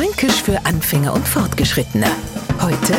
Fränkisch für Anfänger und Fortgeschrittene. Heute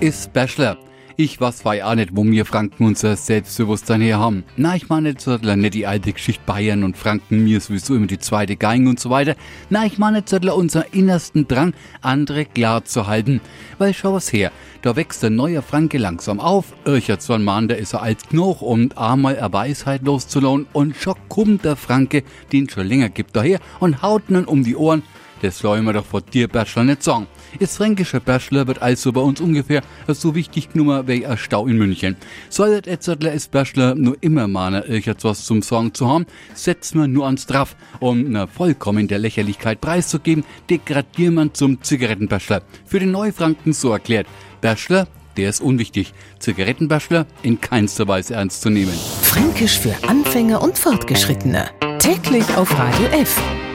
ist Bachelor. Ich weiß wei auch nicht, wo wir Franken unser Selbstbewusstsein her haben. Na, ich meine jetzt nicht die alte Geschichte Bayern und Franken, mir sowieso immer die zweite Gang und so weiter. Na, ich meine jetzt unser innersten Drang, andere klar zu halten. Weil schau was her, da wächst der neue Franke langsam auf, irchert ein Mann, der ist er alt genug, um einmal eine Weisheit loszulohnen und schon kommt der Franke, den schon länger gibt, daher und haut nun um die Ohren das soll man doch vor dir Bachelor nicht sagen. Das fränkische Bachelor wird also bei uns ungefähr so wichtig genommen wie ein Stau in München. Solltet Etzettler als Bachelor nur immer meinen, irgendwas zum Sagen zu haben, setzt man nur ans Draff. Um eine vollkommen der Lächerlichkeit preiszugeben, degradiert man zum Zigarettenbachelor. Für den Neufranken so erklärt. Bachelor, der ist unwichtig. Zigarettenbachelor in keinster Weise ernst zu nehmen. Fränkisch für Anfänger und Fortgeschrittene. Täglich auf Radio F.